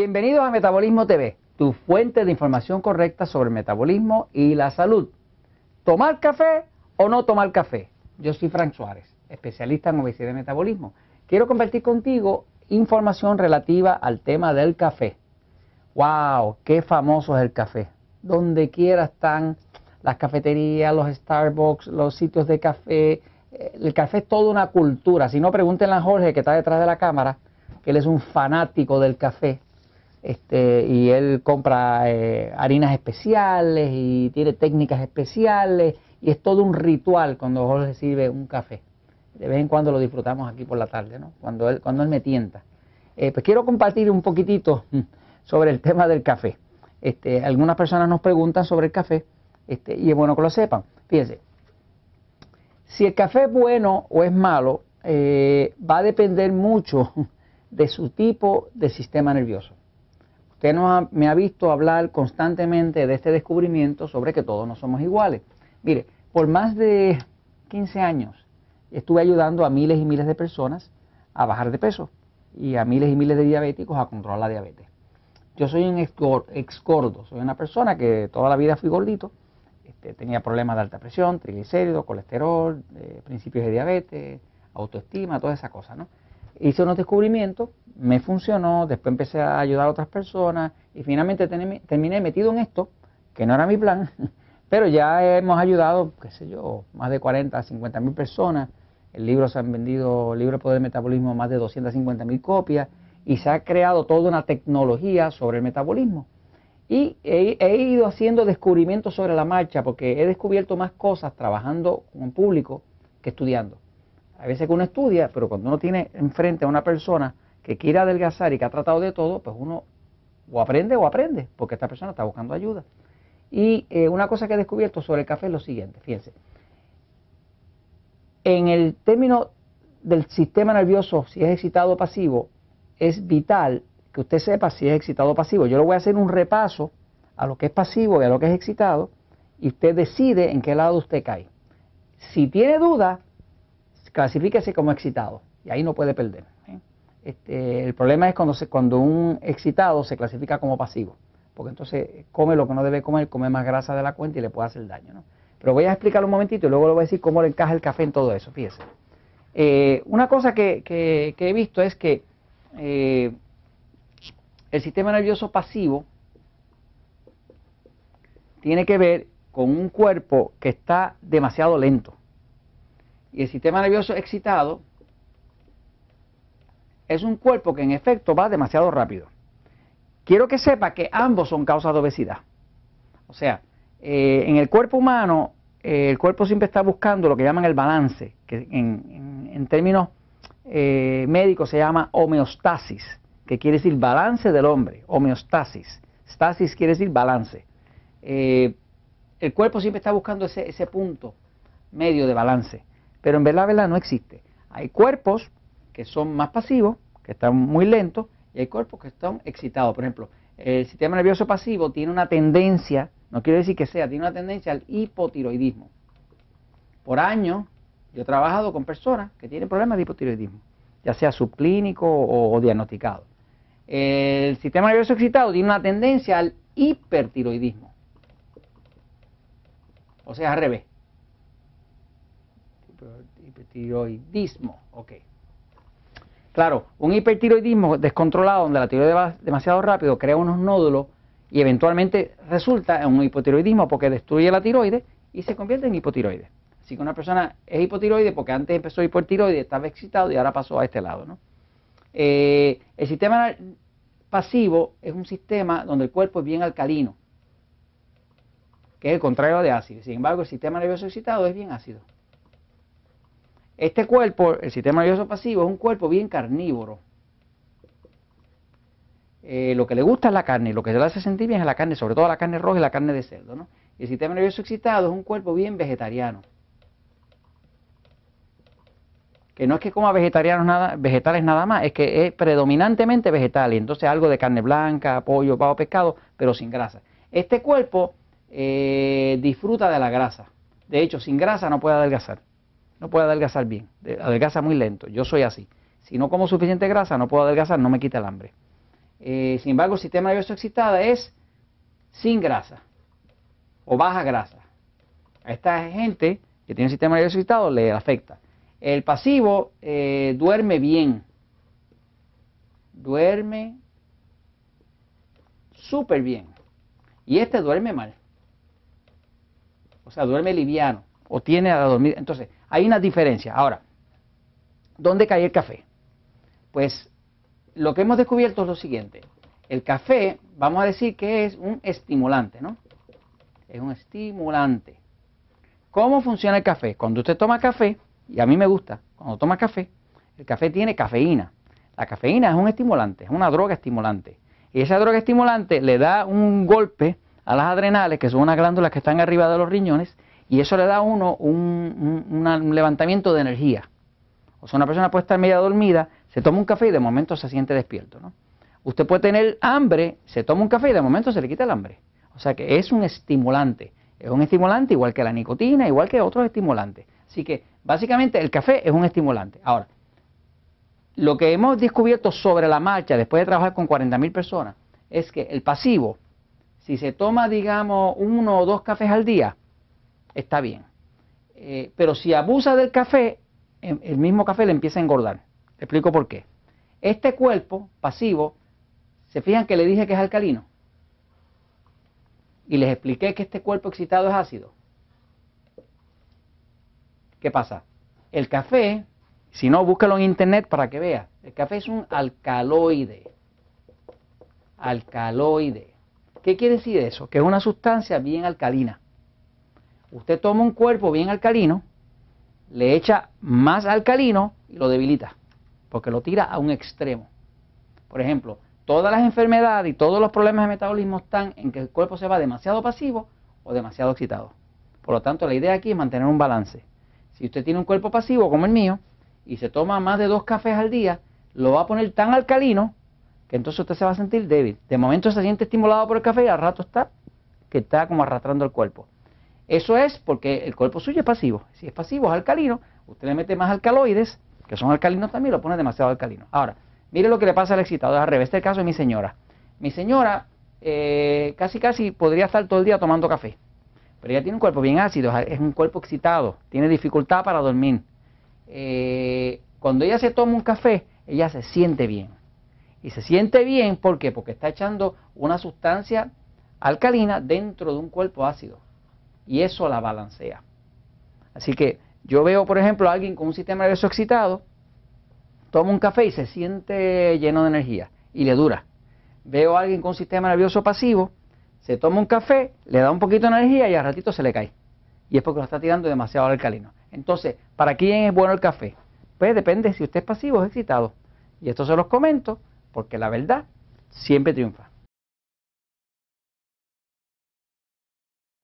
Bienvenidos a Metabolismo TV, tu fuente de información correcta sobre el metabolismo y la salud. ¿Tomar café o no tomar café? Yo soy Frank Suárez, especialista en obesidad y metabolismo. Quiero compartir contigo información relativa al tema del café. ¡Wow! ¡Qué famoso es el café! Donde quiera están las cafeterías, los Starbucks, los sitios de café. Eh, el café es toda una cultura. Si no, pregúntenle a Jorge, que está detrás de la cámara, que él es un fanático del café este, y él compra eh, harinas especiales y tiene técnicas especiales y es todo un ritual cuando Jorge sirve un café. De vez en cuando lo disfrutamos aquí por la tarde, ¿no? cuando, él, cuando él me tienta. Eh, pues quiero compartir un poquitito sobre el tema del café. Este, algunas personas nos preguntan sobre el café este, y es bueno que lo sepan. Fíjense, si el café es bueno o es malo, eh, va a depender mucho de su tipo de sistema nervioso. Usted no me ha visto hablar constantemente de este descubrimiento sobre que todos no somos iguales. Mire, por más de 15 años estuve ayudando a miles y miles de personas a bajar de peso y a miles y miles de diabéticos a controlar la diabetes. Yo soy un ex gordo, soy una persona que toda la vida fui gordito, este, tenía problemas de alta presión, triglicéridos, colesterol, eh, principios de diabetes, autoestima, toda esa cosa, ¿no? Hice unos descubrimientos, me funcionó, después empecé a ayudar a otras personas y finalmente terminé metido en esto, que no era mi plan, pero ya hemos ayudado, qué sé yo, más de 40, 50 mil personas. El libro se han vendido, el libro de Poder del Metabolismo, más de 250 mil copias y se ha creado toda una tecnología sobre el metabolismo. Y he, ido haciendo descubrimientos sobre la marcha porque he descubierto más cosas trabajando con público que estudiando. A veces que uno estudia, pero cuando uno tiene enfrente a una persona que quiere adelgazar y que ha tratado de todo, pues uno o aprende o aprende, porque esta persona está buscando ayuda. Y eh, una cosa que he descubierto sobre el café es lo siguiente, fíjense. En el término del sistema nervioso, si es excitado o pasivo, es vital que usted sepa si es excitado o pasivo. Yo le voy a hacer un repaso a lo que es pasivo y a lo que es excitado, y usted decide en qué lado usted cae. Si tiene duda, clasifíquese como excitado y ahí no puede perder. ¿eh? Este, el problema es cuando, se, cuando un excitado se clasifica como pasivo, porque entonces come lo que no debe comer, come más grasa de la cuenta y le puede hacer daño. ¿no? Pero voy a explicar un momentito y luego le voy a decir cómo le encaja el café en todo eso. Fíjese. Eh, una cosa que, que, he visto es que eh, el sistema nervioso pasivo tiene que ver con un cuerpo que está demasiado lento. Y el sistema nervioso excitado es un cuerpo que en efecto va demasiado rápido. Quiero que sepa que ambos son causas de obesidad. O sea, eh, en el cuerpo humano, eh, el cuerpo siempre está buscando lo que llaman el balance, que en, términos eh, médicos se llama homeostasis, que quiere decir balance del hombre, homeostasis. Stasis quiere decir balance. el cuerpo siempre está buscando ese punto medio de balance. Pero en verdad, verdad no existe. Hay cuerpos que son más pasivos, que están muy lentos, y hay cuerpos que están excitados. Por ejemplo, el sistema nervioso pasivo tiene una tendencia, no quiero decir que sea, tiene una tendencia al hipotiroidismo. Por años, yo he trabajado con personas que tienen problemas de hipotiroidismo, ya sea subclínico o, o diagnosticado. El sistema nervioso excitado tiene una tendencia al hipertiroidismo. O sea, al revés hipertiroidismo. Ok. Claro, un hipertiroidismo descontrolado donde la tiroides va demasiado rápido crea unos nódulos y eventualmente resulta en un hipotiroidismo porque destruye la tiroides y se convierte en hipotiroides. Así que una persona es hipotiroide porque antes empezó hipotiroide, estaba excitado y ahora pasó a este lado. ¿no? Eh, el sistema pasivo es un sistema donde el cuerpo es bien alcalino, que es el contrario de ácido. Sin embargo, el sistema nervioso excitado es bien ácido. Este cuerpo, el sistema nervioso pasivo, es un cuerpo bien carnívoro. Eh, lo que le gusta es la carne, lo que le hace sentir bien es la carne, sobre todo la carne roja y la carne de cerdo. ¿no? Y el sistema nervioso excitado es un cuerpo bien vegetariano. Que no es que coma vegetarianos nada, vegetales nada más, es que es predominantemente vegetal, y entonces algo de carne blanca, pollo, pavo, pescado, pero sin grasa. Este cuerpo eh, disfruta de la grasa. De hecho, sin grasa no puede adelgazar no puedo adelgazar bien, adelgaza muy lento, yo soy así. Si no como suficiente grasa, no puedo adelgazar, no me quita el hambre. Eh, sin embargo, el sistema nervioso excitado es sin grasa o baja grasa. A esta gente que tiene un sistema nervioso excitado le afecta. El pasivo eh, duerme bien. Duerme súper bien. Y este duerme mal. O sea, duerme liviano. O tiene a dormir. Entonces, hay una diferencia. Ahora, ¿dónde cae el café? Pues lo que hemos descubierto es lo siguiente. El café, vamos a decir que es un estimulante, ¿no? Es un estimulante. ¿Cómo funciona el café? Cuando usted toma café, y a mí me gusta, cuando toma café, el café tiene cafeína. La cafeína es un estimulante, es una droga estimulante. Y esa droga estimulante le da un golpe a las adrenales, que son unas glándulas que están arriba de los riñones, y eso le da a uno un, un levantamiento de energía. O sea, una persona puede estar media dormida, se toma un café y de momento se siente despierto. ¿no? Usted puede tener hambre, se toma un café y de momento se le quita el hambre. O sea que es un estimulante. Es un estimulante igual que la nicotina, igual que otros estimulantes. Así que básicamente el café es un estimulante. Ahora, lo que hemos descubierto sobre la marcha después de trabajar con 40.000 personas es que el pasivo, si se toma, digamos, uno o dos cafés al día, está bien. Eh, pero si abusa del café, em, el mismo café le empieza a engordar. explico por qué. Este cuerpo pasivo, ¿se fijan que le dije que es alcalino? Y les expliqué que este cuerpo excitado es ácido. ¿Qué pasa? El café, si no, búscalo en internet para que vea. El café es un alcaloide. Alcaloide. ¿Qué quiere decir eso? Que es una sustancia bien alcalina. Usted toma un cuerpo bien alcalino, le echa más alcalino y lo debilita, porque lo tira a un extremo. Por ejemplo, todas las enfermedades y todos los problemas de metabolismo están en que el cuerpo se va demasiado pasivo o demasiado excitado. Por lo tanto, la idea aquí es mantener un balance. Si usted tiene un cuerpo pasivo como el mío y se toma más de dos cafés al día, lo va a poner tan alcalino que entonces usted se va a sentir débil. De momento se siente estimulado por el café y al rato está que está como arrastrando el cuerpo. Eso es porque el cuerpo suyo es pasivo. Si es pasivo, es alcalino, usted le mete más alcaloides, que son alcalinos también, lo pone demasiado alcalino. Ahora, mire lo que le pasa al excitado, es al revés. Es el caso de mi señora. Mi señora eh, casi casi podría estar todo el día tomando café. Pero ella tiene un cuerpo bien ácido, es un cuerpo excitado, tiene dificultad para dormir. Eh, cuando ella se toma un café, ella se siente bien. Y se siente bien, ¿por qué? Porque está echando una sustancia alcalina dentro de un cuerpo ácido. Y eso la balancea. Así que yo veo, por ejemplo, a alguien con un sistema nervioso excitado, toma un café y se siente lleno de energía y le dura. Veo a alguien con un sistema nervioso pasivo, se toma un café, le da un poquito de energía y al ratito se le cae. Y es porque lo está tirando demasiado alcalino. Entonces, ¿para quién es bueno el café? Pues depende si usted es pasivo o excitado. Y esto se los comento porque la verdad siempre triunfa.